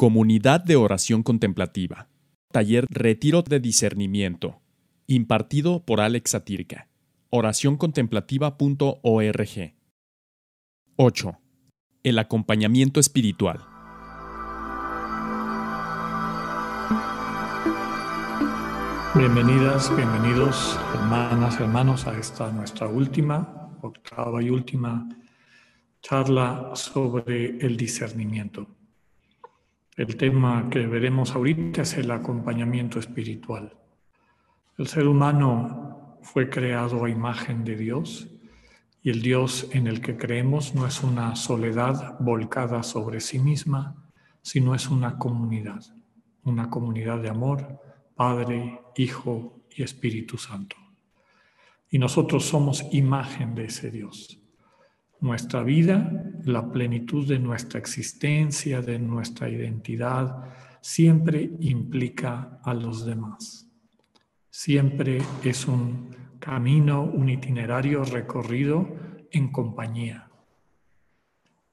Comunidad de Oración Contemplativa. Taller Retiro de Discernimiento. Impartido por Alex Satirka. Oracioncontemplativa.org. 8. El acompañamiento espiritual. Bienvenidas, bienvenidos, hermanas, hermanos, a esta nuestra última, octava y última charla sobre el discernimiento. El tema que veremos ahorita es el acompañamiento espiritual. El ser humano fue creado a imagen de Dios y el Dios en el que creemos no es una soledad volcada sobre sí misma, sino es una comunidad, una comunidad de amor, Padre, Hijo y Espíritu Santo. Y nosotros somos imagen de ese Dios. Nuestra vida, la plenitud de nuestra existencia, de nuestra identidad, siempre implica a los demás. Siempre es un camino, un itinerario recorrido en compañía.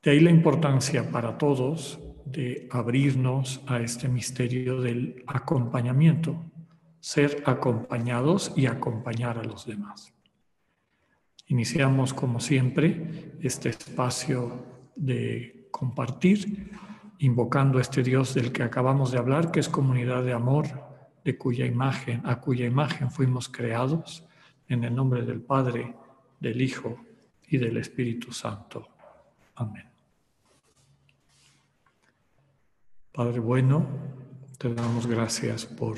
De ahí la importancia para todos de abrirnos a este misterio del acompañamiento, ser acompañados y acompañar a los demás. Iniciamos, como siempre, este espacio de compartir, invocando a este Dios del que acabamos de hablar, que es comunidad de amor, de cuya imagen, a cuya imagen fuimos creados, en el nombre del Padre, del Hijo y del Espíritu Santo. Amén. Padre bueno, te damos gracias por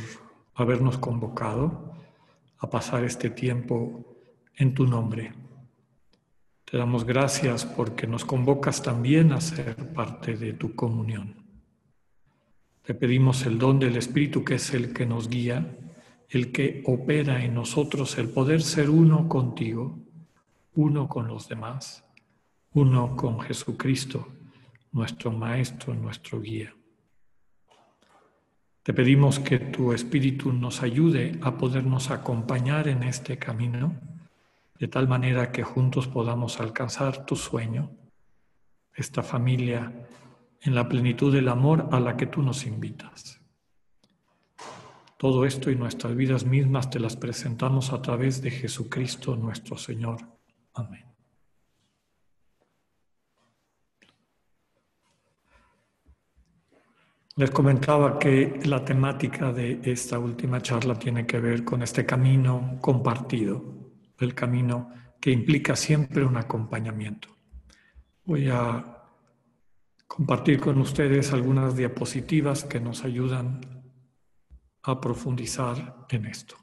habernos convocado a pasar este tiempo en tu nombre. Te damos gracias porque nos convocas también a ser parte de tu comunión. Te pedimos el don del Espíritu que es el que nos guía, el que opera en nosotros el poder ser uno contigo, uno con los demás, uno con Jesucristo, nuestro Maestro, nuestro guía. Te pedimos que tu Espíritu nos ayude a podernos acompañar en este camino de tal manera que juntos podamos alcanzar tu sueño, esta familia en la plenitud del amor a la que tú nos invitas. Todo esto y nuestras vidas mismas te las presentamos a través de Jesucristo nuestro Señor. Amén. Les comentaba que la temática de esta última charla tiene que ver con este camino compartido el camino que implica siempre un acompañamiento. Voy a compartir con ustedes algunas diapositivas que nos ayudan a profundizar en esto.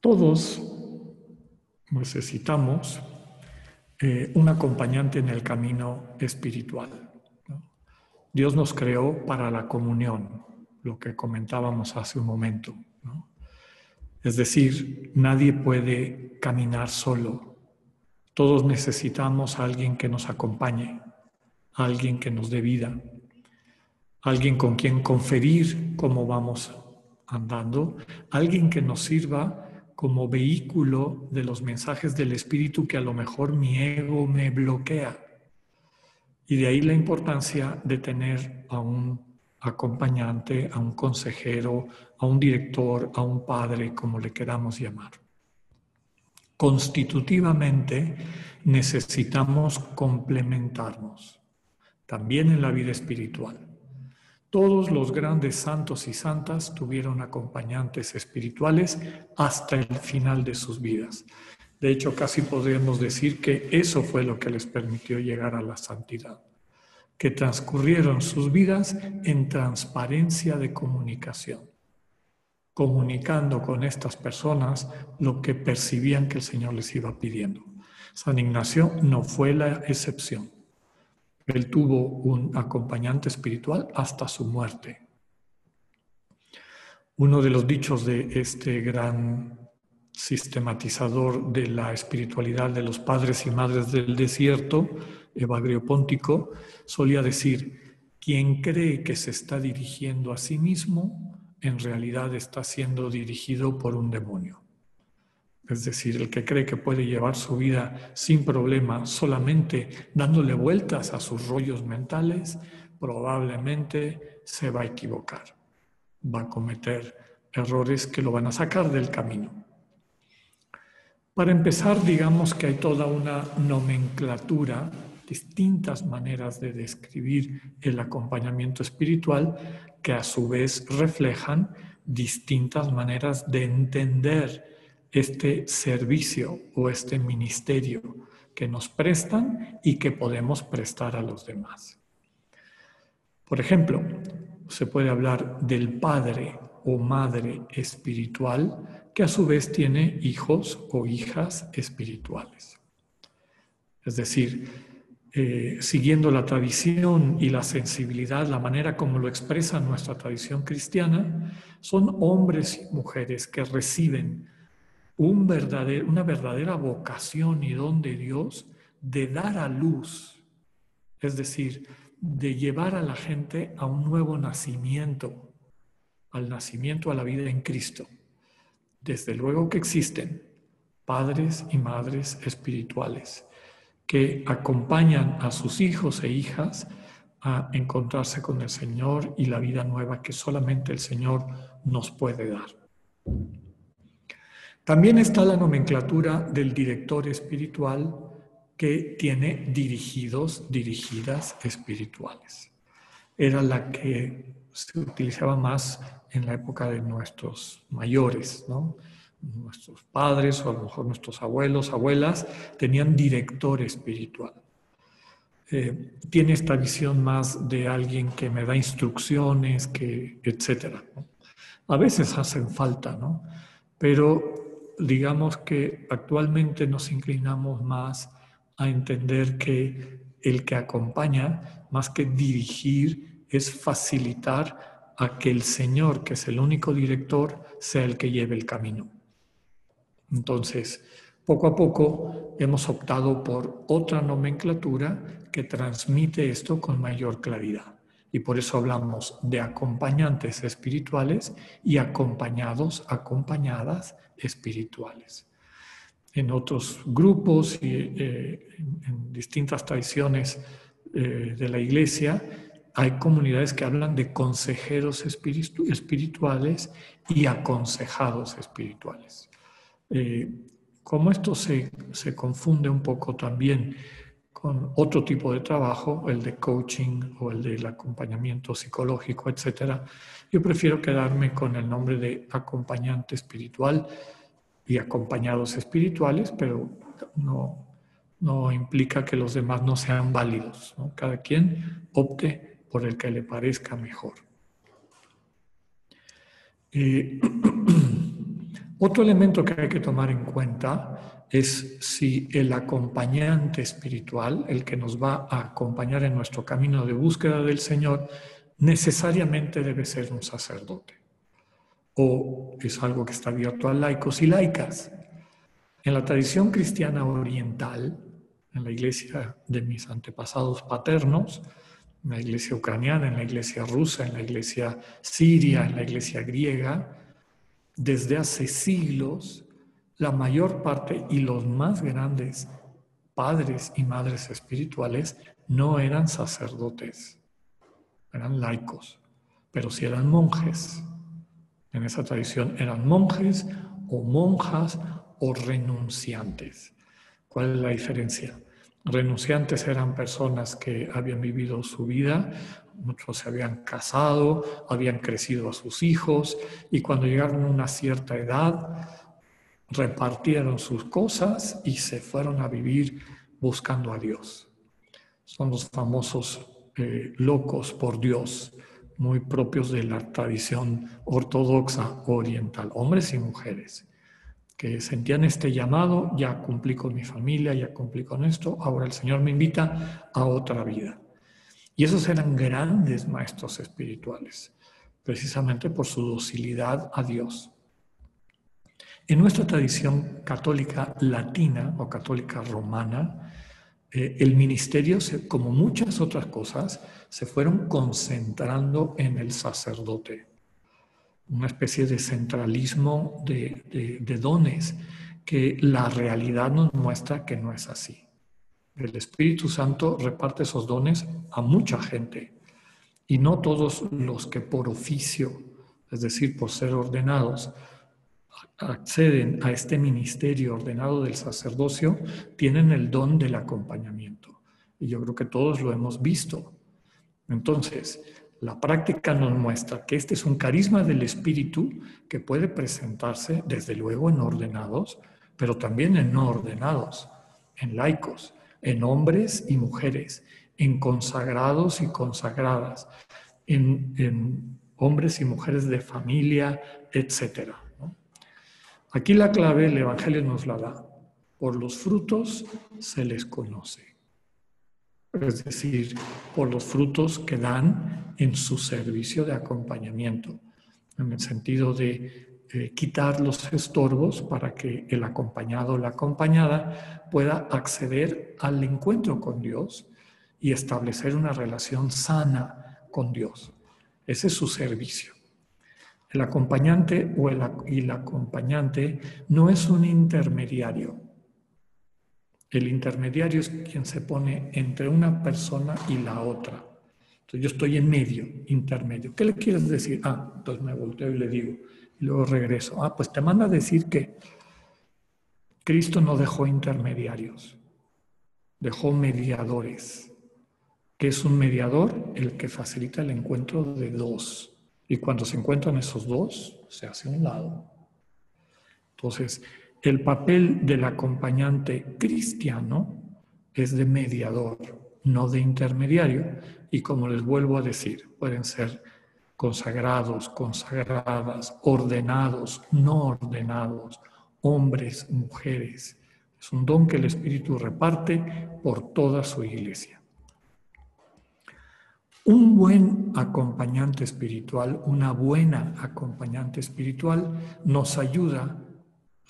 Todos necesitamos eh, un acompañante en el camino espiritual. Dios nos creó para la comunión, lo que comentábamos hace un momento. Es decir, nadie puede caminar solo. Todos necesitamos alguien que nos acompañe, alguien que nos dé vida, alguien con quien conferir cómo vamos andando, alguien que nos sirva como vehículo de los mensajes del Espíritu que a lo mejor mi ego me bloquea. Y de ahí la importancia de tener a un acompañante, a un consejero, a un director, a un padre, como le queramos llamar. Constitutivamente necesitamos complementarnos, también en la vida espiritual. Todos los grandes santos y santas tuvieron acompañantes espirituales hasta el final de sus vidas. De hecho, casi podríamos decir que eso fue lo que les permitió llegar a la santidad, que transcurrieron sus vidas en transparencia de comunicación, comunicando con estas personas lo que percibían que el Señor les iba pidiendo. San Ignacio no fue la excepción. Él tuvo un acompañante espiritual hasta su muerte. Uno de los dichos de este gran sistematizador de la espiritualidad de los padres y madres del desierto, Evagrio Póntico, solía decir, quien cree que se está dirigiendo a sí mismo, en realidad está siendo dirigido por un demonio. Es decir, el que cree que puede llevar su vida sin problema solamente dándole vueltas a sus rollos mentales, probablemente se va a equivocar. Va a cometer errores que lo van a sacar del camino. Para empezar, digamos que hay toda una nomenclatura, distintas maneras de describir el acompañamiento espiritual que a su vez reflejan distintas maneras de entender este servicio o este ministerio que nos prestan y que podemos prestar a los demás. Por ejemplo, se puede hablar del padre o madre espiritual que a su vez tiene hijos o hijas espirituales. Es decir, eh, siguiendo la tradición y la sensibilidad, la manera como lo expresa nuestra tradición cristiana, son hombres y mujeres que reciben una verdadera vocación y don de Dios de dar a luz, es decir, de llevar a la gente a un nuevo nacimiento, al nacimiento a la vida en Cristo. Desde luego que existen padres y madres espirituales que acompañan a sus hijos e hijas a encontrarse con el Señor y la vida nueva que solamente el Señor nos puede dar. También está la nomenclatura del director espiritual que tiene dirigidos, dirigidas espirituales. Era la que se utilizaba más en la época de nuestros mayores, ¿no? Nuestros padres o a lo mejor nuestros abuelos, abuelas, tenían director espiritual. Eh, tiene esta visión más de alguien que me da instrucciones, que. A veces hacen falta, ¿no? Pero digamos que actualmente nos inclinamos más a entender que el que acompaña, más que dirigir, es facilitar a que el Señor, que es el único director, sea el que lleve el camino. Entonces, poco a poco hemos optado por otra nomenclatura que transmite esto con mayor claridad. Y por eso hablamos de acompañantes espirituales y acompañados, acompañadas espirituales. En otros grupos y eh, en distintas tradiciones eh, de la iglesia hay comunidades que hablan de consejeros espirituales y aconsejados espirituales. Eh, como esto se, se confunde un poco también con otro tipo de trabajo, el de coaching o el del acompañamiento psicológico, etc. Yo prefiero quedarme con el nombre de acompañante espiritual y acompañados espirituales, pero no, no implica que los demás no sean válidos. Cada quien opte por el que le parezca mejor. Eh, otro elemento que hay que tomar en cuenta es si el acompañante espiritual, el que nos va a acompañar en nuestro camino de búsqueda del Señor, necesariamente debe ser un sacerdote. O es algo que está abierto a laicos y laicas. En la tradición cristiana oriental, en la iglesia de mis antepasados paternos, en la iglesia ucraniana, en la iglesia rusa, en la iglesia siria, en la iglesia griega, desde hace siglos la mayor parte y los más grandes padres y madres espirituales no eran sacerdotes, eran laicos, pero si eran monjes. En esa tradición eran monjes o monjas o renunciantes. ¿Cuál es la diferencia? Renunciantes eran personas que habían vivido su vida, muchos se habían casado, habían crecido a sus hijos y cuando llegaron a una cierta edad repartieron sus cosas y se fueron a vivir buscando a Dios. Son los famosos eh, locos por Dios, muy propios de la tradición ortodoxa oriental, hombres y mujeres, que sentían este llamado, ya cumplí con mi familia, ya cumplí con esto, ahora el Señor me invita a otra vida. Y esos eran grandes maestros espirituales, precisamente por su docilidad a Dios. En nuestra tradición católica latina o católica romana, eh, el ministerio, como muchas otras cosas, se fueron concentrando en el sacerdote. Una especie de centralismo de, dones que la realidad nos muestra que no es así. El Espíritu Santo reparte esos dones a mucha gente y no todos los que por oficio, es decir, por ser ordenados, acceden a este ministerio ordenado del sacerdocio, tienen el don del acompañamiento. Y yo creo que todos lo hemos visto. Entonces, la práctica nos muestra que este es un carisma del Espíritu que puede presentarse, desde luego, en ordenados, pero también en no ordenados, en laicos, en hombres y mujeres, en consagrados y consagradas, en, hombres y mujeres de familia, etc. Aquí la clave el Evangelio nos la da. Por los frutos se les conoce. Es decir, por los frutos que dan en su servicio de acompañamiento, en el sentido de quitar los estorbos para que el acompañado o la acompañada pueda acceder al encuentro con Dios y establecer una relación sana con Dios. Ese es su servicio. El acompañante o el, y la acompañante no es un intermediario. El intermediario es quien se pone entre una persona y la otra. Entonces yo estoy en medio, intermedio. ¿Qué le quieres decir? Ah, entonces me volteo y le digo, luego regreso. Ah, pues te manda a decir que Cristo no dejó intermediarios, dejó mediadores. ¿Qué es un mediador? El que facilita el encuentro de dos. Y cuando se encuentran esos dos, se hace un lado. Entonces, el papel del acompañante cristiano es de mediador, no de intermediario. Y como les vuelvo a decir, pueden ser consagrados, consagradas, ordenados, no ordenados, hombres, mujeres. Es un don que el Espíritu reparte por toda su iglesia. Un buen acompañante espiritual, una buena acompañante espiritual nos ayuda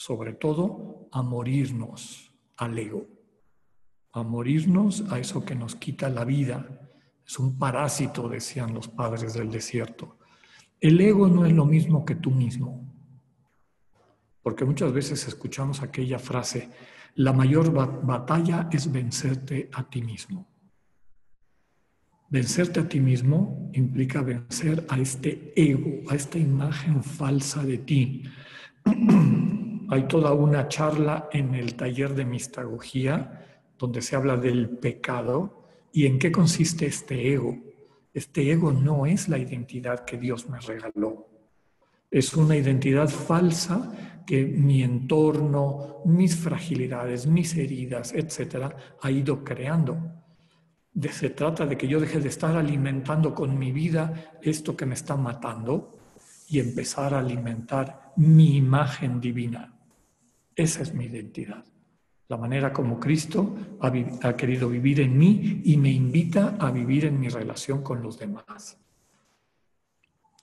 sobre todo a morirnos al ego, a morirnos a eso que nos quita la vida, es un parásito, decían los padres del desierto. El ego no es lo mismo que tú mismo. Porque muchas veces escuchamos aquella frase, la mayor batalla es vencerte a ti mismo. Vencerte a ti mismo implica vencer a este ego, a esta imagen falsa de ti. Hay toda una charla en el taller de mistagogía donde se habla del pecado ¿Y en qué consiste este ego? Este ego no es la identidad que Dios me regaló. Es una identidad falsa que mi entorno, mis fragilidades, mis heridas, etcétera, ha ido creando. se trata de que yo deje de estar alimentando con mi vida esto que me está matando y empezar a alimentar mi imagen divina. Esa es mi identidad la manera como Cristo ha, querido vivir en mí y me invita a vivir en mi relación con los demás.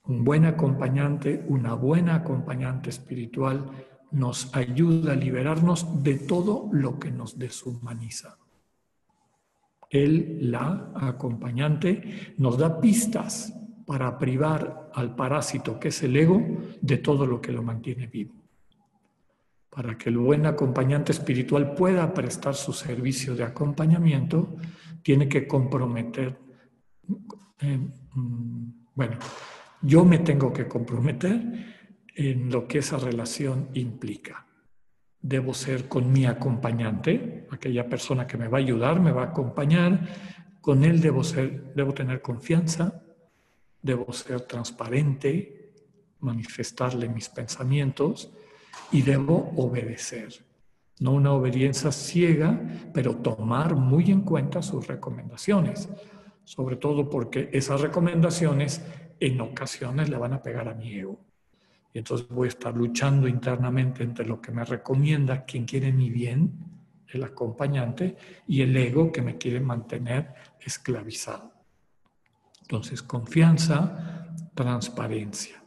Un buen acompañante, una buena acompañante espiritual nos ayuda a liberarnos de todo lo que nos deshumaniza. Él, la acompañante, nos da pistas para privar al parásito que es el ego de todo lo que lo mantiene vivo para que el buen acompañante espiritual pueda prestar su servicio de acompañamiento, tiene que comprometer, eh, mm, bueno, yo me tengo que comprometer en lo que esa relación implica. Debo ser con mi acompañante, aquella persona que me va a ayudar, me va a acompañar, con él debo ser, debo tener confianza, debo ser transparente, manifestarle mis pensamientos, y debo obedecer. No una obediencia ciega, pero tomar muy en cuenta sus recomendaciones, sobre todo porque esas recomendaciones en ocasiones le van a pegar a mi ego. Y entonces voy a estar luchando internamente entre lo que me recomienda quien quiere mi bien, el acompañante, y el ego que me quiere mantener esclavizado. Entonces, confianza, transparencia.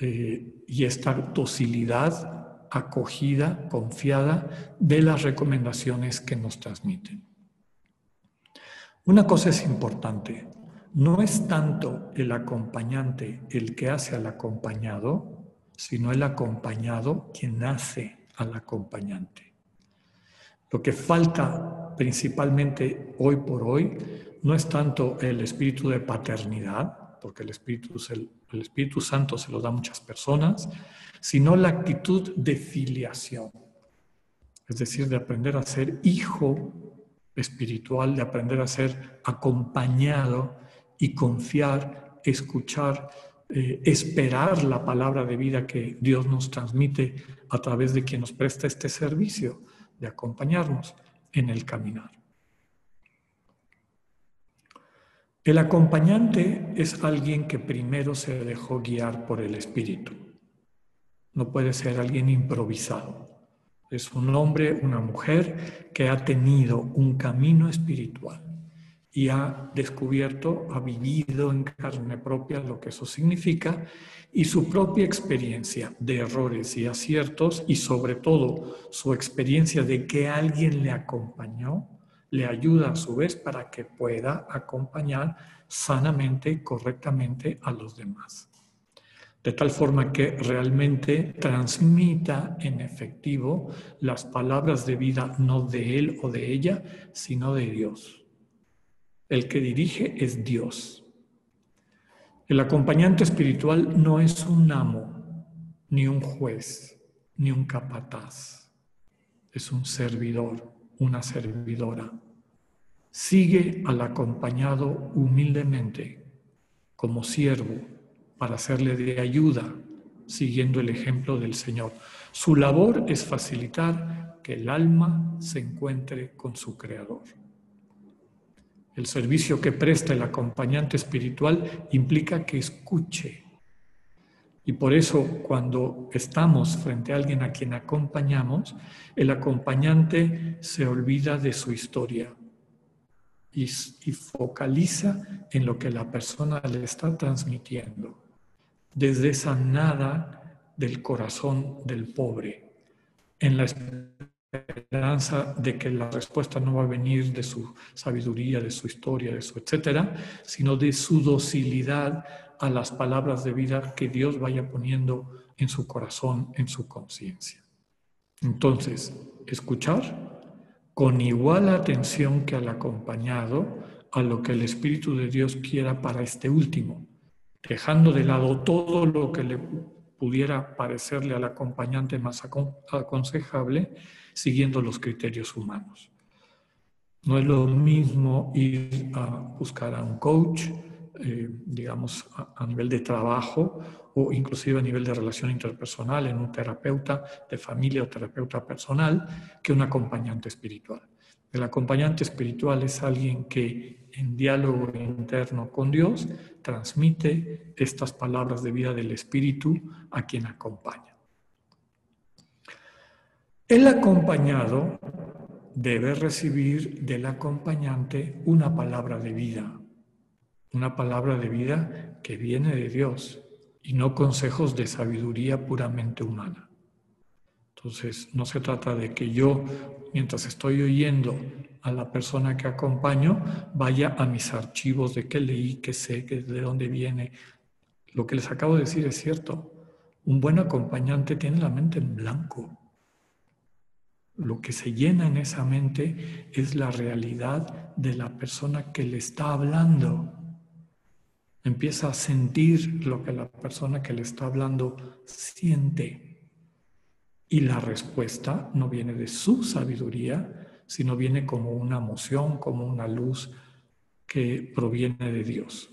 Eh, y esta docilidad acogida, confiada de las recomendaciones que nos transmiten. Una cosa es importante, no es tanto el acompañante el que hace al acompañado, sino el acompañado quien hace al acompañante. Lo que falta principalmente hoy por hoy no es tanto el espíritu de paternidad, porque el Espíritu, el Espíritu Santo se lo da a muchas personas, sino la actitud de filiación, es decir, de aprender a ser hijo espiritual, de aprender a ser acompañado y confiar, escuchar, eh, esperar la palabra de vida que Dios nos transmite a través de quien nos presta este servicio, de acompañarnos en el caminar. El acompañante es alguien que primero se dejó guiar por el Espíritu. No puede ser alguien improvisado. Es un hombre, una mujer que ha tenido un camino espiritual y ha descubierto, ha vivido en carne propia lo que eso significa y su propia experiencia de errores y aciertos y sobre todo su experiencia de que alguien le acompañó le ayuda a su vez para que pueda acompañar sanamente, correctamente a los demás. De tal forma que realmente transmita en efectivo las palabras de vida no de él o de ella, sino de Dios. El que dirige es Dios. El acompañante espiritual no es un amo, ni un juez, ni un capataz. Es un servidor una servidora. Sigue al acompañado humildemente como siervo para hacerle de ayuda, siguiendo el ejemplo del Señor. Su labor es facilitar que el alma se encuentre con su Creador. El servicio que presta el acompañante espiritual implica que escuche y por eso cuando estamos frente a alguien a quien acompañamos, el acompañante se olvida de su historia y, focaliza en lo que la persona le está transmitiendo, desde esa nada del corazón del pobre, en la esperanza de que la respuesta no va a venir de su sabiduría, de su historia, de su etcétera, sino de su docilidad a las palabras de vida que Dios vaya poniendo en su corazón, en su conciencia. Entonces, escuchar con igual atención que al acompañado a lo que el Espíritu de Dios quiera para este último, dejando de lado todo lo que le pudiera parecerle al acompañante más aconsejable, siguiendo los criterios humanos. No es lo mismo ir a buscar a un coach, eh, digamos, a, nivel de trabajo o inclusive a nivel de relación interpersonal en un terapeuta de familia o terapeuta personal que un acompañante espiritual. El acompañante espiritual es alguien que en diálogo interno con Dios transmite estas palabras de vida del Espíritu a quien acompaña. El acompañado debe recibir del acompañante una palabra de vida, una palabra de vida que viene de Dios y no consejos de sabiduría puramente humana. Entonces, no se trata de que yo, mientras estoy oyendo a la persona que acompaño, vaya a mis archivos de qué leí, qué sé, de dónde viene. Lo que les acabo de decir es cierto. Un buen acompañante tiene la mente en blanco. Lo que se llena en esa mente es la realidad de la persona que le está hablando. Empieza a sentir lo que la persona que le está hablando siente. Y la respuesta no viene de su sabiduría, sino viene como una emoción, como una luz que proviene de Dios.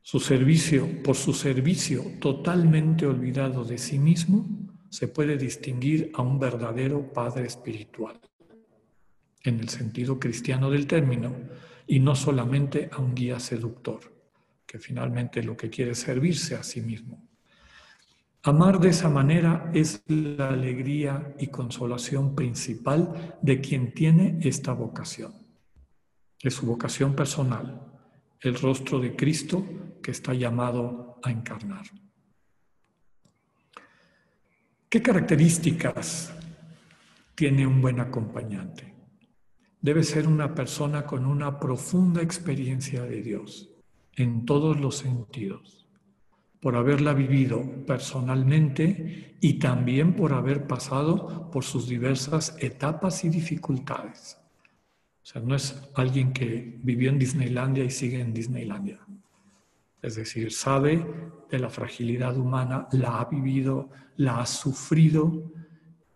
Su servicio, por su servicio totalmente olvidado de sí mismo, se puede distinguir a un verdadero padre espiritual, en el sentido cristiano del término, y no solamente a un guía seductor, que finalmente lo que quiere es servirse a sí mismo. Amar de esa manera es la alegría y consolación principal de quien tiene esta vocación. Es su vocación personal, el rostro de Cristo que está llamado a encarnar. ¿Qué características tiene un buen acompañante? Debe ser una persona con una profunda experiencia de Dios en todos los sentidos, por haberla vivido personalmente y también por haber pasado por sus diversas etapas y dificultades. O sea, no es alguien que vivió en Disneylandia y sigue en Disneylandia. Es decir, sabe de la fragilidad humana, la ha vivido, la ha sufrido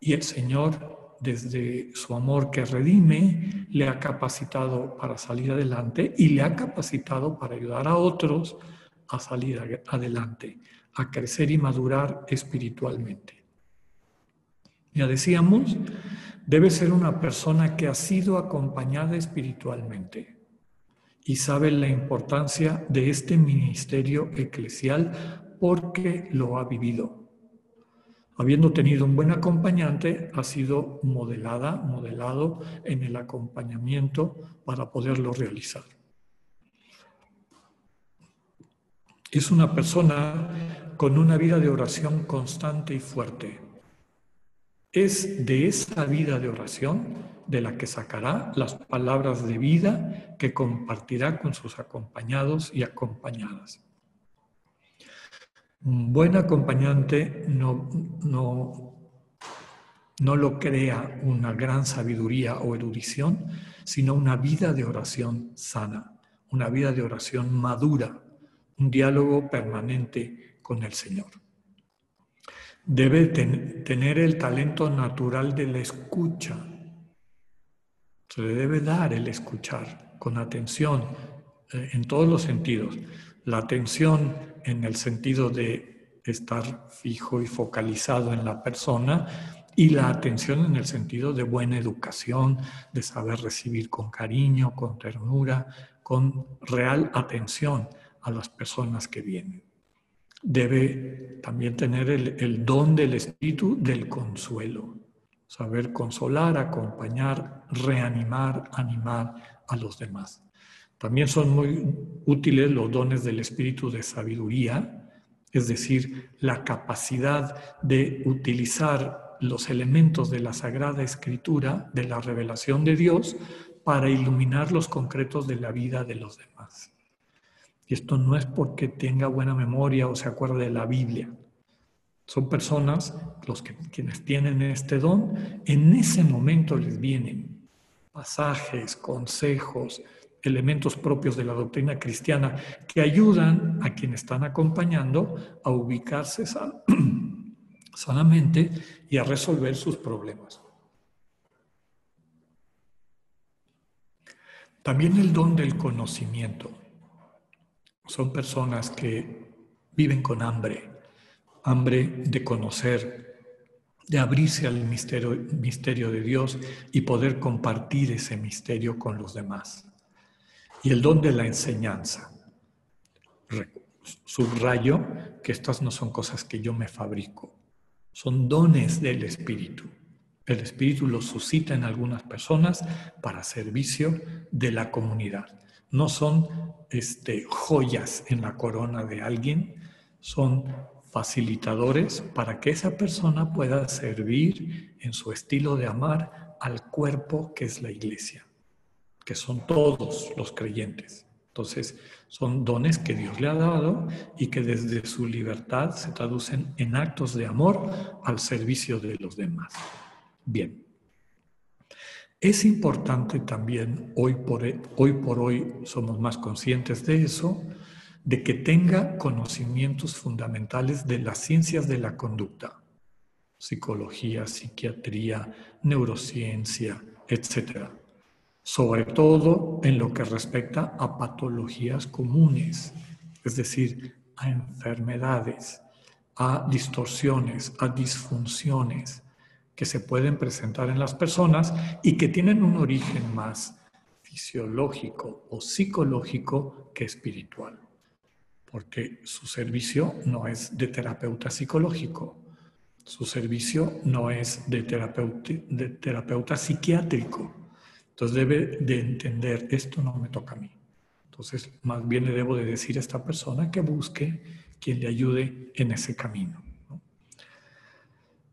y el Señor desde su amor que redime, le ha capacitado para salir adelante y le ha capacitado para ayudar a otros a salir adelante, a crecer y madurar espiritualmente. Ya decíamos, debe ser una persona que ha sido acompañada espiritualmente y sabe la importancia de este ministerio eclesial porque lo ha vivido habiendo tenido un buen acompañante, ha sido modelada, modelado en el acompañamiento para poderlo realizar. Es una persona con una vida de oración constante y fuerte. Es de esa vida de oración de la que sacará las palabras de vida que compartirá con sus acompañados y acompañadas. Un buen acompañante no, no, no lo crea una gran sabiduría o erudición, sino una vida de oración sana, una vida de oración madura, un diálogo permanente con el Señor. Debe tener el talento natural de la escucha. Se le debe dar el escuchar con atención eh, en todos los sentidos. La atención en el sentido de estar fijo y focalizado en la persona y la atención en el sentido de buena educación, de saber recibir con cariño, con ternura, con real atención a las personas que vienen. Debe también tener el, don del espíritu del consuelo, saber consolar, acompañar, reanimar, animar a los demás. También son muy útiles los dones del espíritu de sabiduría, es decir, la capacidad de utilizar los elementos de la Sagrada Escritura, de la revelación de Dios, para iluminar los concretos de la vida de los demás. Y esto no es porque tenga buena memoria o se acuerde de la Biblia. Son personas, los que quienes tienen este don, en ese momento les vienen pasajes, consejos, elementos propios de la doctrina cristiana que ayudan a quienes están acompañando a ubicarse sanamente y a resolver sus problemas. También el don del conocimiento. Son personas que viven con hambre, hambre de conocer, de abrirse al misterio, misterio de Dios y poder compartir ese misterio con los demás y el don de la enseñanza. Subrayo que estas no son cosas que yo me fabrico, son dones del Espíritu. El Espíritu los suscita en algunas personas para servicio de la comunidad. No son este, joyas en la corona de alguien, son facilitadores para que esa persona pueda servir en su estilo de amar al cuerpo que es la iglesia que son todos los creyentes. Entonces, son dones que Dios le ha dado y que desde su libertad se traducen en actos de amor al servicio de los demás. Bien. Es importante también, hoy por hoy, por hoy somos más conscientes de eso, de que tenga conocimientos fundamentales de las ciencias de la conducta, psicología, psiquiatría, neurociencia, etcétera sobre todo en lo que respecta a patologías comunes, es decir, a enfermedades, a distorsiones, a disfunciones que se pueden presentar en las personas y que tienen un origen más fisiológico o psicológico que espiritual, porque su servicio no es de terapeuta psicológico, su servicio no es de terapeuta, psiquiátrico, entonces debe de entender, esto no me toca a mí. Entonces, más bien le debo de decir a esta persona que busque quien le ayude en ese camino.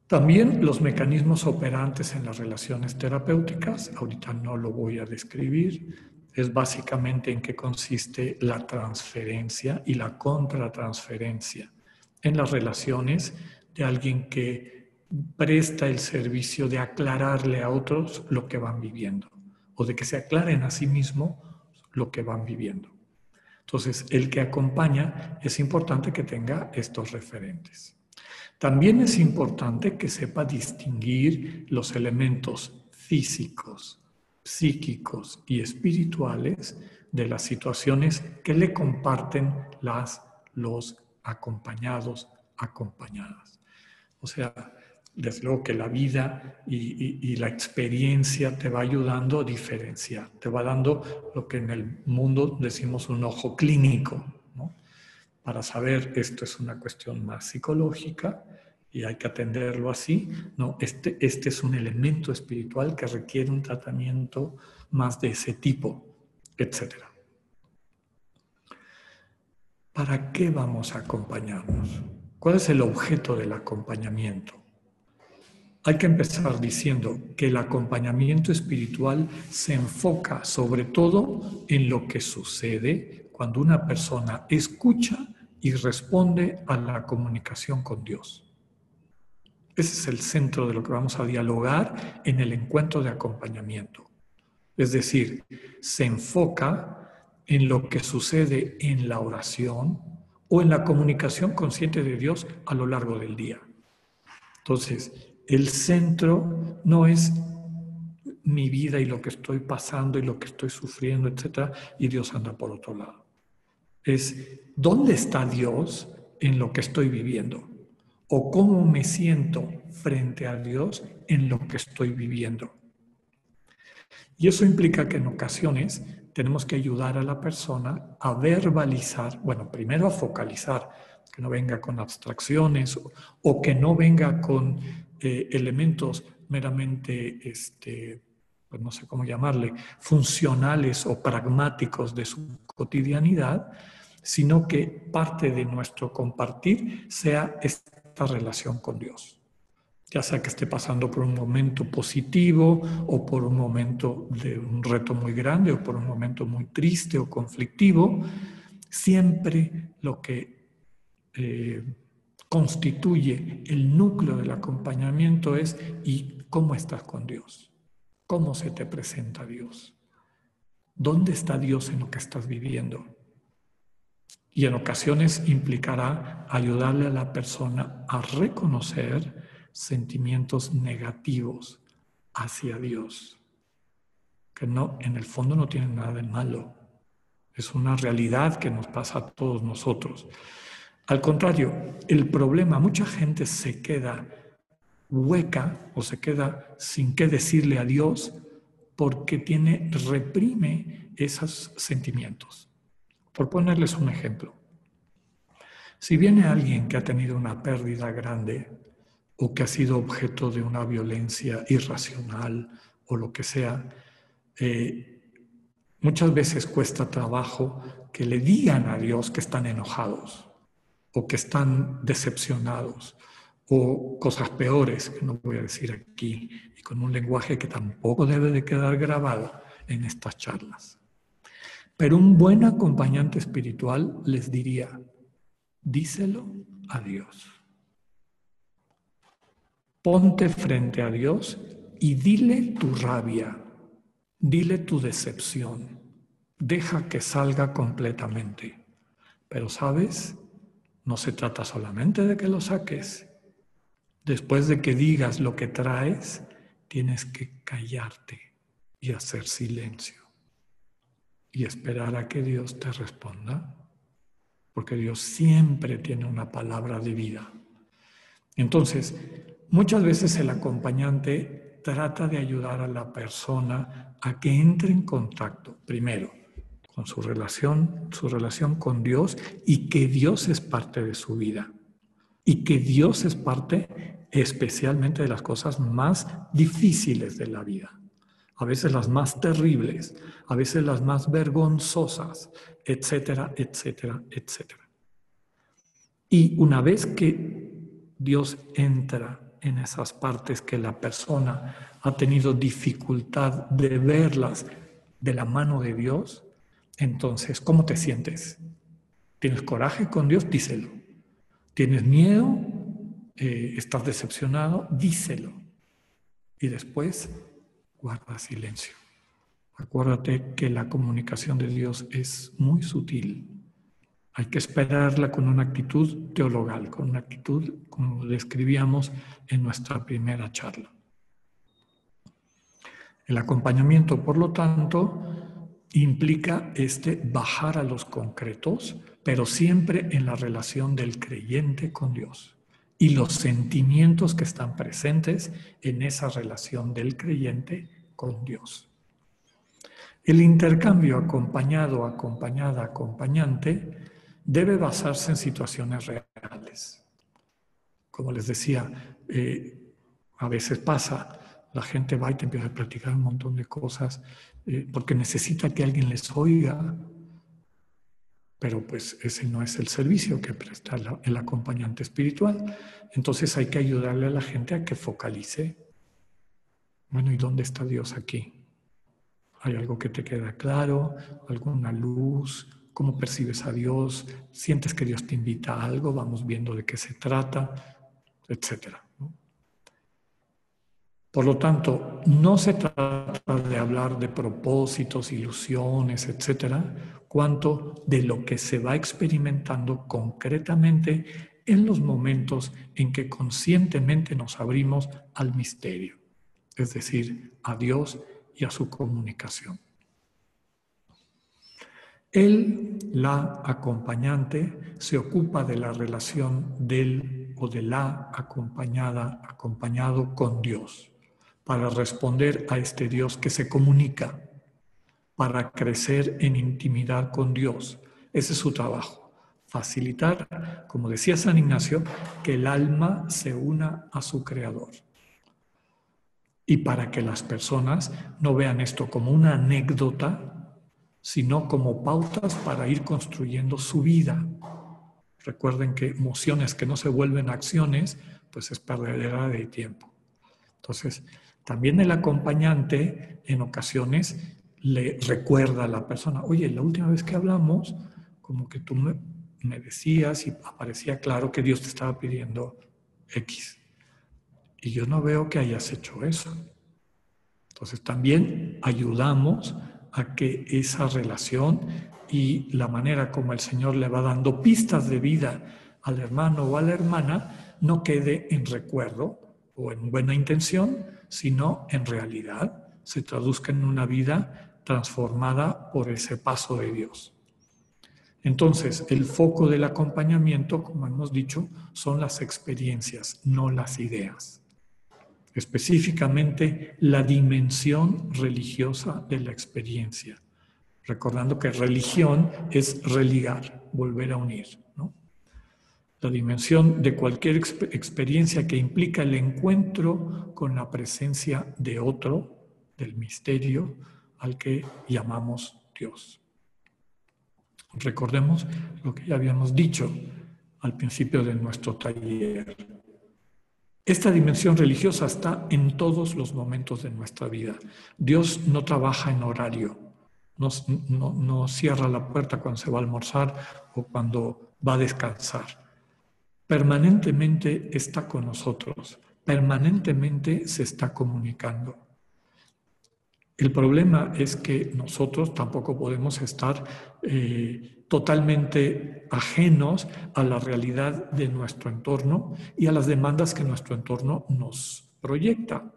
También los mecanismos operantes en las relaciones terapéuticas, ahorita no lo voy a describir, es básicamente en qué consiste la transferencia y la contratransferencia en las relaciones de alguien que presta el servicio de aclararle a otros lo que van viviendo o de que se aclaren a sí mismo lo que van viviendo. Entonces, el que acompaña es importante que tenga estos referentes. También es importante que sepa distinguir los elementos físicos, psíquicos y espirituales de las situaciones que le comparten las, los acompañados, acompañadas. O sea, desde luego que la vida y, la experiencia te va ayudando a diferenciar, te va dando lo que en el mundo decimos un ojo clínico, ¿no? para saber esto es una cuestión más psicológica y hay que atenderlo así. No, este, este es un elemento espiritual que requiere un tratamiento más de ese tipo, etc. ¿Para qué vamos a acompañarnos? ¿Cuál es el objeto del acompañamiento? Hay que empezar diciendo que el acompañamiento espiritual se enfoca sobre todo en lo que sucede cuando una persona escucha y responde a la comunicación con Dios. Ese es el centro de lo que vamos a dialogar en el encuentro de acompañamiento. Es decir, se enfoca en lo que sucede en la oración o en la comunicación consciente de Dios a lo largo del día. Entonces, el centro no es mi vida y lo que estoy pasando y lo que estoy sufriendo, etcétera, y Dios anda por otro lado. Es dónde está Dios en lo que estoy viviendo o cómo me siento frente a Dios en lo que estoy viviendo. Y eso implica que en ocasiones tenemos que ayudar a la persona a verbalizar, bueno, primero a focalizar, que no venga con abstracciones o, que no venga con eh, elementos meramente, este, pues no sé cómo llamarle, funcionales o pragmáticos de su cotidianidad, sino que parte de nuestro compartir sea esta relación con Dios. Ya sea que esté pasando por un momento positivo o por un momento de un reto muy grande o por un momento muy triste o conflictivo, siempre lo que eh, constituye el núcleo del acompañamiento es ¿y cómo estás con Dios? ¿Cómo se te presenta Dios? ¿Dónde está Dios en lo que estás viviendo? Y en ocasiones implicará ayudarle a la persona a reconocer sentimientos negativos hacia Dios, que no, en el fondo no tienen nada de malo. Es una realidad que nos pasa a todos nosotros. Al contrario, el problema, mucha gente se queda hueca o se queda sin qué decirle a Dios porque tiene, reprime esos sentimientos. Por ponerles un ejemplo, si viene alguien que ha tenido una pérdida grande o que ha sido objeto de una violencia irracional o lo que sea, eh, muchas veces cuesta trabajo que le digan a Dios que están enojados o que están decepcionados o cosas peores que no voy a decir aquí y con un lenguaje que tampoco debe de quedar grabado en estas charlas. Pero un buen acompañante espiritual les diría, díselo a Dios. Ponte frente a Dios y dile tu rabia, dile tu decepción, deja que salga completamente. Pero sabes, no se trata solamente de que lo saques. Después de que digas lo que traes, tienes que callarte y hacer silencio y esperar a que Dios te responda, porque Dios siempre tiene una palabra de vida. Entonces, muchas veces el acompañante trata de ayudar a la persona a que entre en contacto, primero, con su relación, su relación con Dios y que Dios es parte de su vida. Y que Dios es parte especialmente de las cosas más difíciles de la vida. A veces las más terribles, a veces las más vergonzosas, etcétera, etcétera, etcétera. Y una vez que Dios entra en esas partes que la persona ha tenido dificultad de verlas de la mano de Dios, entonces, ¿cómo te sientes? ¿Tienes coraje con Dios? Díselo. ¿Tienes miedo? Eh, ¿Estás decepcionado? Díselo. Y después, guarda silencio. Acuérdate que la comunicación de Dios es muy sutil. Hay que esperarla con una actitud teologal, con una actitud como describíamos en nuestra primera charla. El acompañamiento, por lo tanto, implica este bajar a los concretos, pero siempre en la relación del creyente con Dios y los sentimientos que están presentes en esa relación del creyente con Dios. El intercambio acompañado, acompañada, acompañante debe basarse en situaciones reales. Como les decía, eh, a veces pasa, la gente va y te empieza a platicar un montón de cosas eh, porque necesita que alguien les oiga, pero pues ese no es el servicio que presta el acompañante espiritual. Entonces hay que ayudarle a la gente a que focalice. Bueno, ¿y dónde está Dios aquí? ¿Hay algo que te queda claro? ¿Alguna luz? ¿Cómo percibes a Dios? ¿Sientes que Dios te invita a algo? Vamos viendo de qué se trata, etcétera. Por lo tanto, no se trata de hablar de propósitos, ilusiones, etcétera, cuanto de lo que se va experimentando concretamente en los momentos en que conscientemente nos abrimos al misterio, es decir, a Dios y a su comunicación. Él, la acompañante, se ocupa de la relación del o de la acompañada, acompañado con Dios para responder a este Dios que se comunica, para crecer en intimidad con Dios. Ese es su trabajo, facilitar, como decía San Ignacio, que el alma se una a su Creador. Y para que las personas no vean esto como una anécdota, sino como pautas para ir construyendo su vida. Recuerden que emociones que no se vuelven acciones, pues es perdedera de tiempo. Entonces, también el acompañante en ocasiones le recuerda a la persona, oye, la última vez que hablamos, como que tú me, decías y aparecía claro que Dios te estaba pidiendo X. Y yo no veo que hayas hecho eso. Entonces también ayudamos a que esa relación y la manera como el Señor le va dando pistas de vida al hermano o a la hermana no quede en recuerdo o en buena intención, sino en realidad se traduzca en una vida transformada por ese paso de Dios. Entonces, el foco del acompañamiento, como hemos dicho, son las experiencias, no las ideas. Específicamente, la dimensión religiosa de la experiencia. Recordando que religión es religar, volver a unir la dimensión de cualquier experiencia que implica el encuentro con la presencia de otro, del misterio al que llamamos Dios. Recordemos lo que ya habíamos dicho al principio de nuestro taller. Esta dimensión religiosa está en todos los momentos de nuestra vida. Dios no trabaja en horario, no, no cierra la puerta cuando se va a almorzar o cuando va a descansar permanentemente está con nosotros, permanentemente se está comunicando. El problema es que nosotros tampoco podemos estar eh, totalmente ajenos a la realidad de nuestro entorno y a las demandas que nuestro entorno nos proyecta.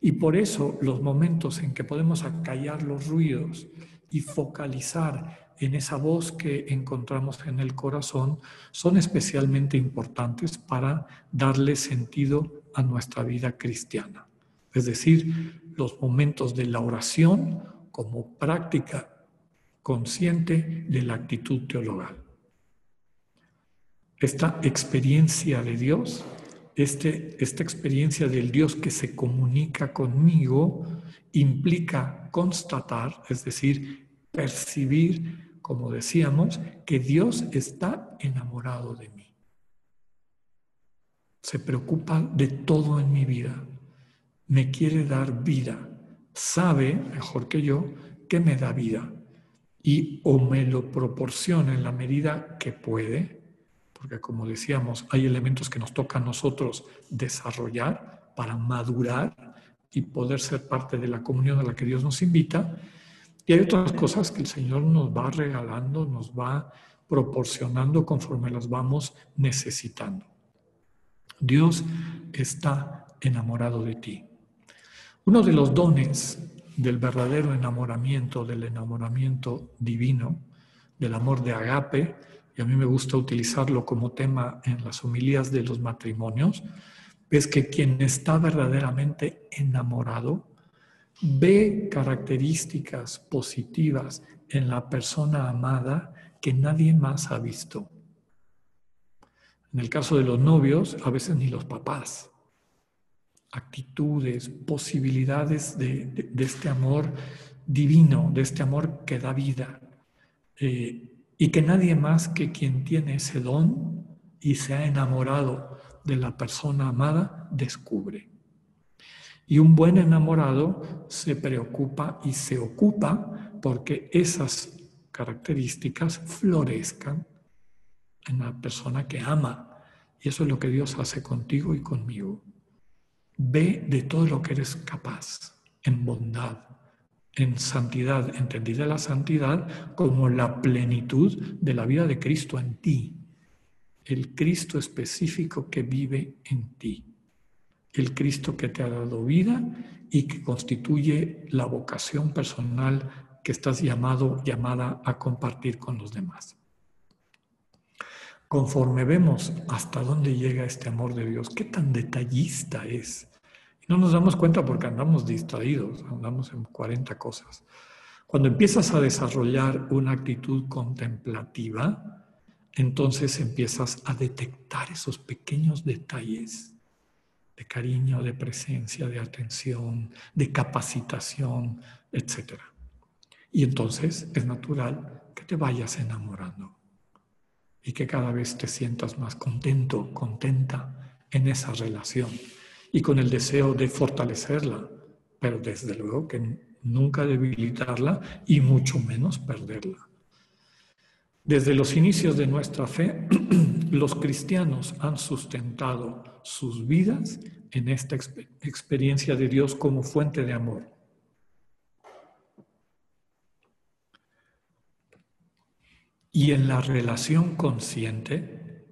Y por eso los momentos en que podemos acallar los ruidos y focalizar en esa voz que encontramos en el corazón son especialmente importantes para darle sentido a nuestra vida cristiana. Es decir, los momentos de la oración como práctica consciente de la actitud teologal. Esta experiencia de Dios, este, esta experiencia del Dios que se comunica conmigo, implica constatar, es decir, percibir como decíamos, que Dios está enamorado de mí. se preocupa de todo en mi vida, me quiere dar vida, sabe, mejor que yo, que me da vida. Y o me lo proporciona en la medida que puede, porque como decíamos, hay elementos que nos toca a nosotros desarrollar para madurar y poder ser parte de la comunión a la que Dios nos invita, y hay otras cosas que el Señor nos va regalando, nos va proporcionando conforme las vamos necesitando. Dios está enamorado de ti. Uno de los dones del verdadero enamoramiento, del enamoramiento divino, del amor de agape, y a mí me gusta utilizarlo como tema en las homilías de los matrimonios, es que quien está verdaderamente enamorado ve características positivas en la persona amada que nadie más ha visto. En el caso de los novios, a veces ni los papás. Actitudes, posibilidades de, este amor divino, de este amor que da vida. Eh, y que nadie más que quien tiene ese don y se ha enamorado de la persona amada descubre. Y un buen enamorado se preocupa y se ocupa porque esas características florezcan en la persona que ama. Y eso es lo que Dios hace contigo y conmigo. Ve de todo lo que eres capaz, en bondad, en santidad, entendida la santidad como la plenitud de la vida de Cristo en ti, el Cristo específico que vive en ti, el Cristo que te ha dado vida y que constituye la vocación personal que estás llamado, llamada a compartir con los demás. Conforme vemos hasta dónde llega este amor de Dios, qué tan detallista es. No nos damos cuenta porque andamos distraídos, andamos en 40 cosas. Cuando empiezas a desarrollar una actitud contemplativa, entonces empiezas a detectar esos pequeños detalles de cariño, de presencia, de atención, de capacitación, etc. Y entonces es natural que te vayas enamorando y que cada vez te sientas más contento, contenta en esa relación y con el deseo de fortalecerla, pero desde luego que nunca debilitarla y mucho menos perderla. Desde los inicios de nuestra fe, los cristianos han sustentado sus vidas en esta experiencia de Dios como fuente de amor. Y en la relación consciente,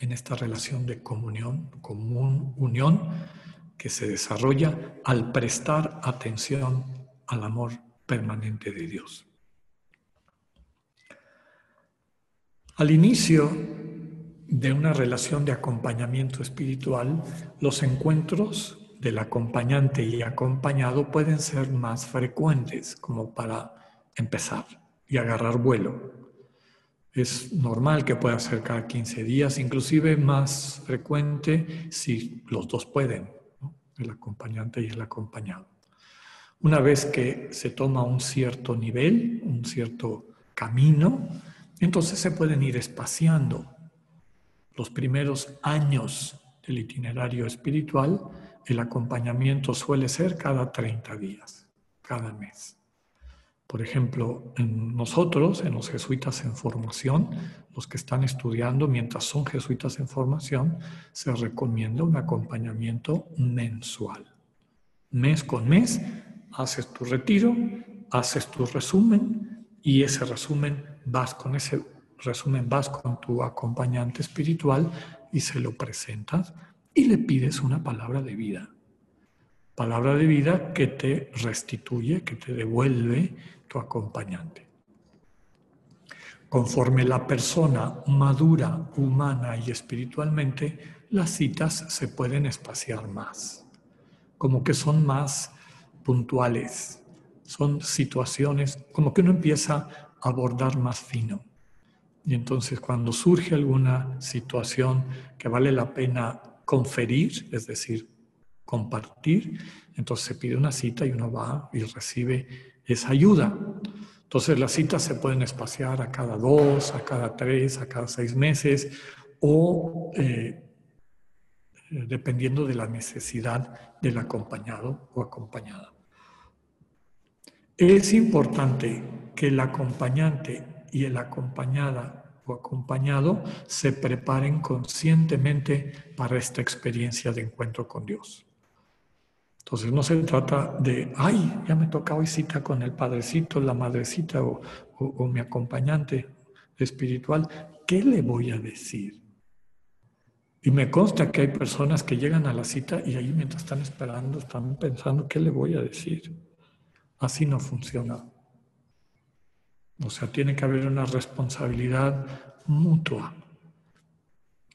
en esta relación de comunión, común, unión, que se desarrolla al prestar atención al amor permanente de Dios. Al inicio de una relación de acompañamiento espiritual, los encuentros del acompañante y acompañado pueden ser más frecuentes, como para empezar y agarrar vuelo. Es normal que pueda ser cada 15 días, inclusive más frecuente si los dos pueden, el acompañante y el acompañado. Una vez que se toma un cierto nivel, un cierto camino, entonces se pueden ir espaciando. Los primeros años del itinerario espiritual, el acompañamiento suele ser cada 30 días, cada mes. Por ejemplo, en nosotros, en los jesuitas en formación, los que están estudiando mientras son jesuitas en formación, se recomienda un acompañamiento mensual. Mes con mes, haces tu retiro, haces tu resumen y ese resumen vas con ese resumen, vas con tu acompañante espiritual y se lo presentas y le pides una palabra de vida. Palabra de vida que te restituye, que te devuelve tu acompañante. Conforme la persona madura, humana y espiritualmente, las citas se pueden espaciar más, como que son más puntuales, son situaciones, como que uno empieza abordar más fino. Y entonces cuando surge alguna situación que vale la pena conferir, es decir, compartir, entonces se pide una cita y uno va y recibe esa ayuda. Entonces las citas se pueden espaciar a cada dos, a cada tres, a cada seis meses o eh, eh, dependiendo de la necesidad del acompañado o acompañada. Es importante que el acompañante y el acompañada o acompañado se preparen conscientemente para esta experiencia de encuentro con Dios. Entonces no se trata de, ay, ya me toca hoy cita con el padrecito, la madrecita o, o mi acompañante espiritual. ¿Qué le voy a decir? Y me consta que hay personas que llegan a la cita y ahí mientras están esperando están pensando, ¿qué le voy a decir? Así no funciona. O sea, tiene que haber una responsabilidad mutua.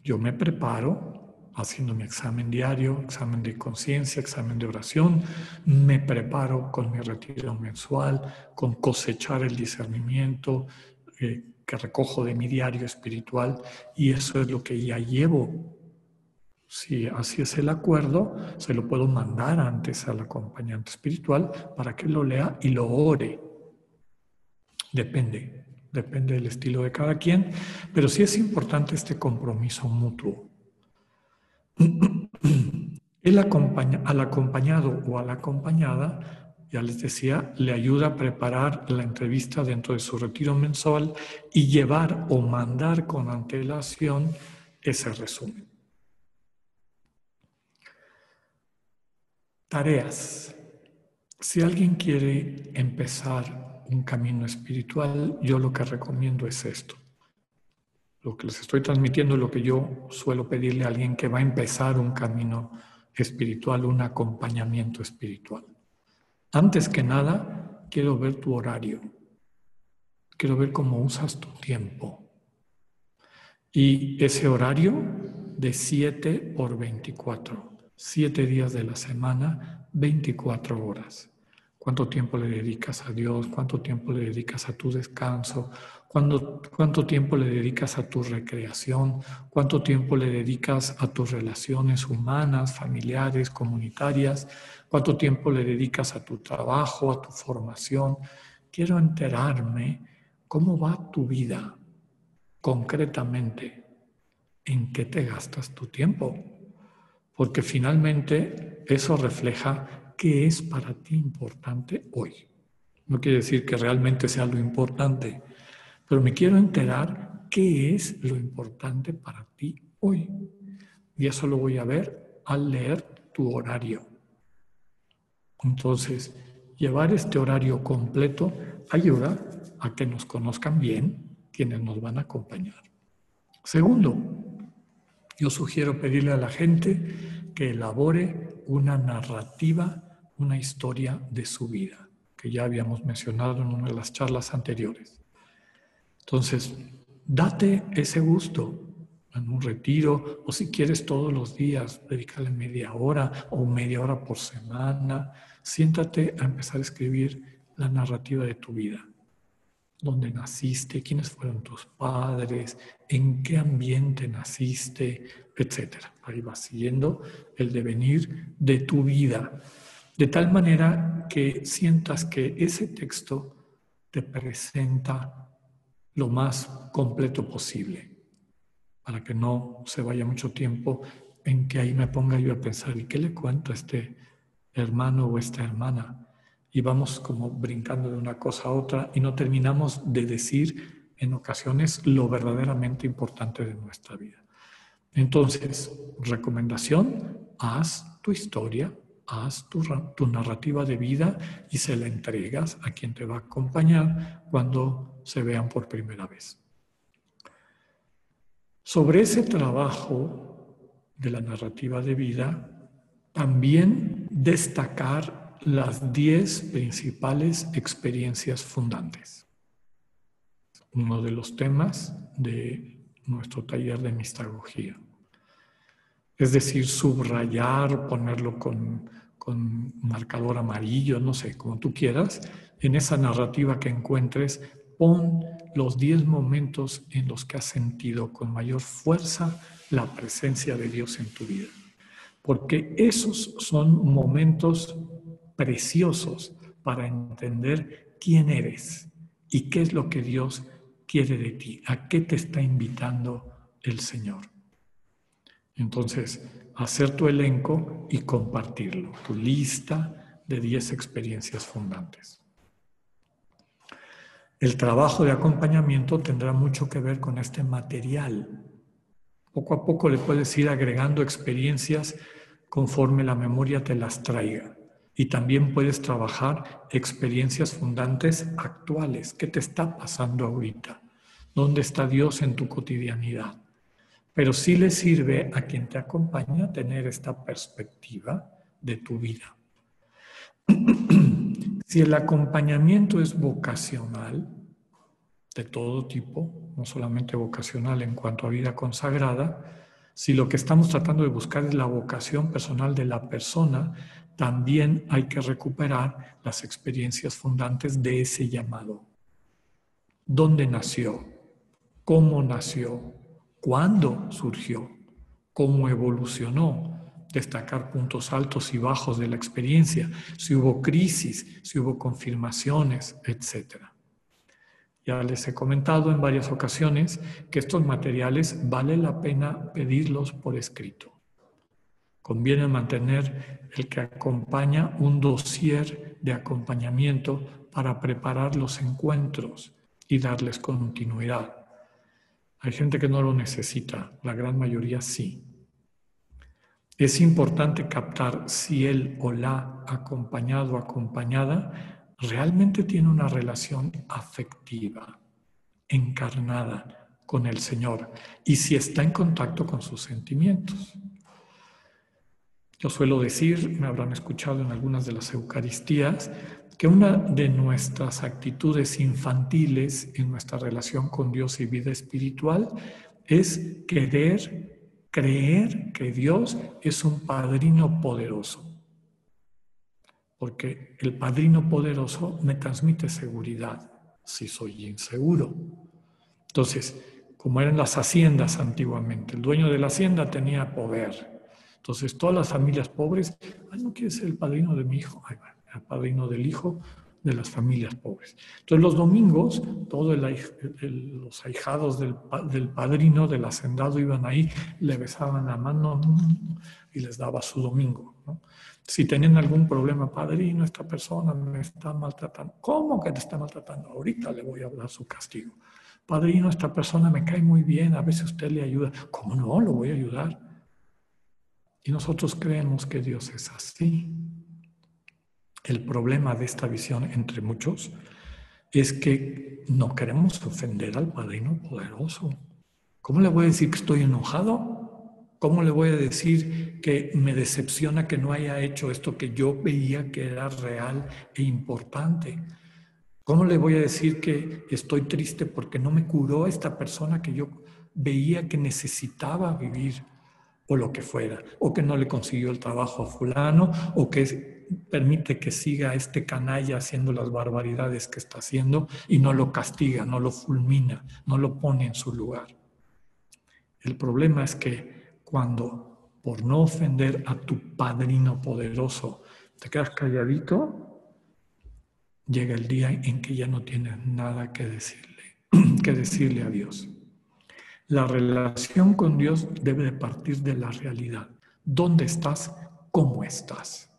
Yo me preparo haciendo mi examen diario, examen de conciencia, examen de oración, me preparo con mi retiro mensual, con cosechar el discernimiento eh, que recojo de mi diario espiritual y eso es lo que ya llevo si así es el acuerdo, se lo puedo mandar antes al acompañante espiritual para que lo lea y lo ore. Depende, depende del estilo de cada quien, pero sí es importante este compromiso mutuo. El al acompañado o a la acompañada, ya les decía, le ayuda a preparar la entrevista dentro de su retiro mensual y llevar o mandar con antelación ese resumen. Tareas. Si alguien quiere empezar un camino espiritual, yo lo que recomiendo es esto. Lo que les estoy transmitiendo es lo que yo suelo pedirle a alguien que va a empezar un camino espiritual, un acompañamiento espiritual. Antes que nada, quiero ver tu horario. Quiero ver cómo usas tu tiempo. Y ese horario de 7 por 24 siete días de la semana, 24 horas. ¿Cuánto tiempo le dedicas a Dios? ¿Cuánto tiempo le dedicas a tu descanso? ¿Cuánto, ¿Cuánto tiempo le dedicas a tu recreación? ¿Cuánto tiempo le dedicas a tus relaciones humanas, familiares, comunitarias? ¿Cuánto tiempo le dedicas a tu trabajo, a tu formación? Quiero enterarme cómo va tu vida concretamente. ¿En qué te gastas tu tiempo? porque finalmente eso refleja qué es para ti importante hoy. No quiere decir que realmente sea lo importante, pero me quiero enterar qué es lo importante para ti hoy. Y eso lo voy a ver al leer tu horario. Entonces, llevar este horario completo ayuda a que nos conozcan bien quienes nos van a acompañar. Segundo, yo sugiero pedirle a la gente que elabore una narrativa, una historia de su vida, que ya habíamos mencionado en una de las charlas anteriores. Entonces, date ese gusto en un retiro o si quieres todos los días, dedícale media hora o media hora por semana. Siéntate a empezar a escribir la narrativa de tu vida dónde naciste, quiénes fueron tus padres, en qué ambiente naciste, etc. Ahí va siguiendo el devenir de tu vida, de tal manera que sientas que ese texto te presenta lo más completo posible, para que no se vaya mucho tiempo en que ahí me ponga yo a pensar, ¿y qué le cuento a este hermano o esta hermana? y vamos como brincando de una cosa a otra y no terminamos de decir en ocasiones lo verdaderamente importante de nuestra vida. Entonces, recomendación, haz tu historia, haz tu, tu, narrativa de vida y se la entregas a quien te va a acompañar cuando se vean por primera vez. Sobre ese trabajo de la narrativa de vida, también destacar las diez principales experiencias fundantes. Uno de los temas de nuestro taller de mistagogía. Es decir, subrayar, ponerlo con, marcador amarillo, no sé, como tú quieras, en esa narrativa que encuentres, pon los diez momentos en los que has sentido con mayor fuerza la presencia de Dios en tu vida. Porque esos son momentos preciosos para entender quién eres y qué es lo que Dios quiere de ti, a qué te está invitando el Señor. Entonces, hacer tu elenco y compartirlo, tu lista de 10 experiencias fundantes. El trabajo de acompañamiento tendrá mucho que ver con este material. Poco a poco le puedes ir agregando experiencias conforme la memoria te las traiga. Y también puedes trabajar experiencias fundantes actuales. ¿Qué te está pasando ahorita? ¿Dónde está Dios en tu cotidianidad? Pero sí le sirve a quien te acompaña tener esta perspectiva de tu vida. si el acompañamiento es vocacional, de todo tipo, no solamente vocacional en cuanto a vida consagrada, si lo que estamos tratando de buscar es la vocación personal de la persona, también hay que recuperar las experiencias fundantes de ese llamado. ¿Dónde nació? ¿Cómo nació? ¿Cuándo surgió? ¿Cómo evolucionó? Destacar puntos altos y bajos de la experiencia, si hubo crisis, si hubo confirmaciones, etc. Ya les he comentado en varias ocasiones que estos materiales vale la pena pedirlos por escrito. Conviene mantener el que acompaña un dossier de acompañamiento para preparar los encuentros y darles continuidad. Hay gente que no lo necesita, la gran mayoría sí. Es importante captar si él o la acompañado o acompañada realmente tiene una relación afectiva, encarnada con el Señor y si está en contacto con sus sentimientos. Yo suelo decir, me habrán escuchado en algunas de las Eucaristías, que una de nuestras actitudes infantiles en nuestra relación con Dios y vida espiritual es querer, creer que Dios es un padrino poderoso. Porque el padrino poderoso me transmite seguridad si soy inseguro. Entonces, como eran las haciendas antiguamente, el dueño de la hacienda tenía poder. Entonces, todas las familias pobres, ay, no quiere ser el padrino de mi hijo. Ay, el padrino del hijo de las familias pobres. Entonces los domingos, todos los ahijados del, del, padrino, del hacendado, iban ahí, le besaban la mano y les daba su domingo. Si tenían algún problema, padrino, esta persona me está maltratando. ¿Cómo que te está maltratando? Ahorita le voy a dar su castigo. Padrino, esta persona me cae muy bien, a veces usted le ayuda. ¿Cómo no? Lo voy a ayudar. Y nosotros creemos que Dios es así. El problema de esta visión, entre muchos, es que no queremos ofender al Padrino Poderoso. ¿Cómo le voy a decir que estoy enojado? ¿Cómo le voy a decir que me decepciona que no haya hecho esto que yo veía que era real e importante? ¿Cómo le voy a decir que estoy triste porque no me curó esta persona que yo veía que necesitaba vivir o lo que fuera? O que no le consiguió el trabajo a fulano o que permite que siga este canalla haciendo las barbaridades que está haciendo y no lo castiga, no lo fulmina, no lo pone en su lugar. El problema es que cuando por no ofender a tu padrino poderoso te quedas calladito, llega el día en que ya no tienes nada que decirle, que decirle a Dios. La relación con Dios debe de partir de la realidad. ¿Dónde estás? ¿Cómo estás?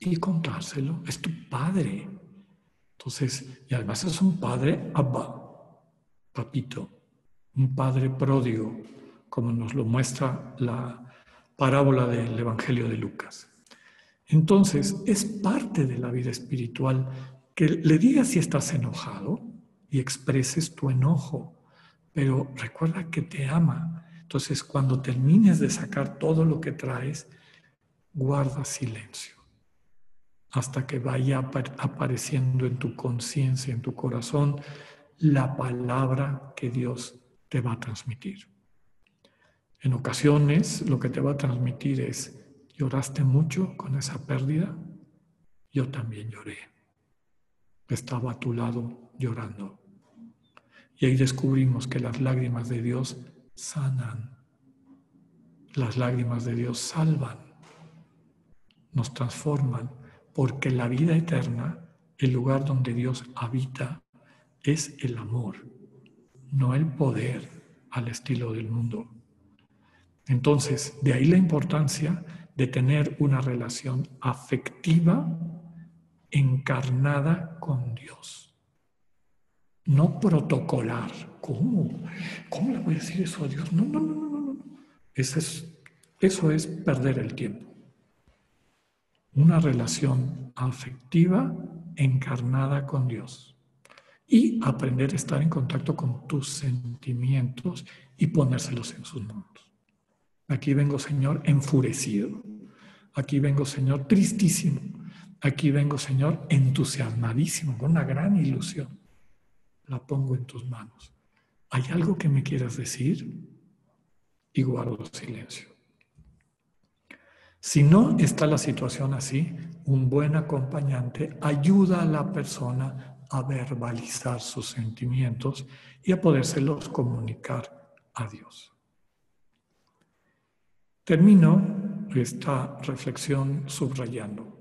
y contárselo. Es tu padre. Entonces, y además es un padre abba, papito, un padre pródigo, como nos lo muestra la parábola del Evangelio de Lucas. Entonces, es parte de la vida espiritual que le digas si estás enojado y expreses tu enojo, pero recuerda que te ama. Entonces, cuando termines de sacar todo lo que traes, guarda silencio hasta que vaya apareciendo en tu conciencia, en tu corazón, la palabra que Dios te va a transmitir. En ocasiones lo que te va a transmitir es, ¿lloraste mucho con esa pérdida? Yo también lloré. Estaba a tu lado llorando. Y ahí descubrimos que las lágrimas de Dios sanan. Las lágrimas de Dios salvan, nos transforman porque la vida eterna, el lugar donde Dios habita, es el amor, no el poder al estilo del mundo. Entonces, de ahí la importancia de tener una relación afectiva encarnada con Dios. No protocolar. ¿Cómo? ¿Cómo le voy a decir eso a Dios? No, no, no, no, no. Eso es, eso es perder el tiempo. Una relación afectiva encarnada con Dios. Y aprender a estar en contacto con tus sentimientos y ponérselos en sus manos. Aquí vengo, Señor, enfurecido. Aquí vengo, Señor, tristísimo. Aquí vengo, Señor, entusiasmadísimo, con una gran ilusión. La pongo en tus manos. ¿Hay algo que me quieras decir? Y guardo silencio. Si no está la situación así, un buen acompañante ayuda a la persona a verbalizar sus sentimientos y a podérselos comunicar a Dios. Termino esta reflexión subrayando.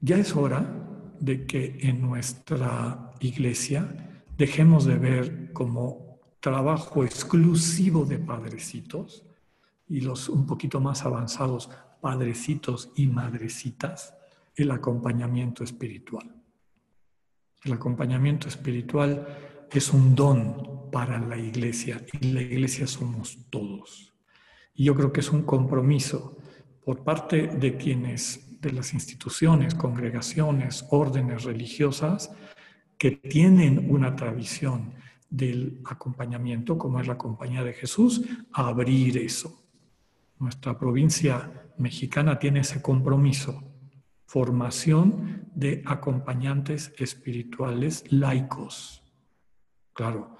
Ya es hora de que en nuestra iglesia dejemos de ver como trabajo exclusivo de padrecitos y los un poquito más avanzados padrecitos y madrecitas el acompañamiento espiritual. El acompañamiento espiritual es un don para la iglesia y la iglesia somos todos. Y yo creo que es un compromiso por parte de quienes, de las instituciones, congregaciones, órdenes religiosas, que tienen una tradición del acompañamiento, como es la Compañía de Jesús, a abrir eso. Nuestra provincia mexicana tiene ese compromiso, formación de acompañantes espirituales laicos. Claro,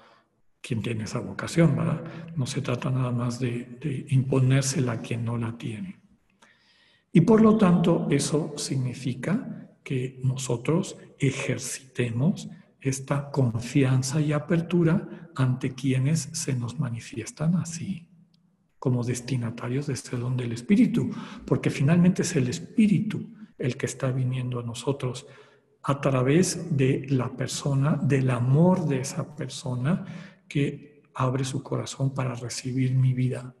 quien tiene esa vocación, ¿verdad? No se trata nada más de, imponérsela a quien no la tiene. Y por lo tanto, eso significa que nosotros ejercitemos esta confianza y apertura ante quienes se nos manifiestan así, como destinatarios de este don del Espíritu, porque finalmente es el Espíritu el que está viniendo a nosotros a través de la persona, del amor de esa persona que abre su corazón para recibir mi vida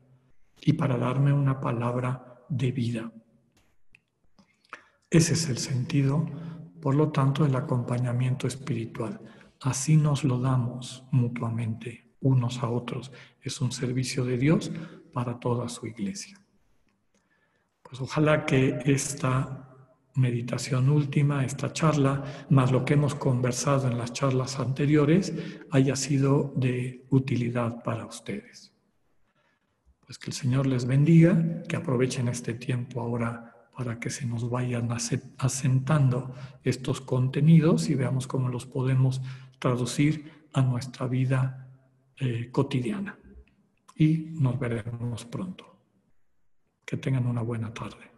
y para darme una palabra de vida. Ese es el sentido, por lo tanto, del acompañamiento espiritual. Así nos lo damos mutuamente, unos a otros. Es un servicio de Dios para toda su iglesia. Pues ojalá que esta meditación última, esta charla, más lo que hemos conversado en las charlas anteriores, haya sido de utilidad para ustedes. Pues que el Señor les bendiga, que aprovechen este tiempo ahora para que se nos vayan asentando estos contenidos y veamos cómo los podemos traducir a nuestra vida eh, cotidiana. Y nos veremos pronto. Que tengan una buena tarde.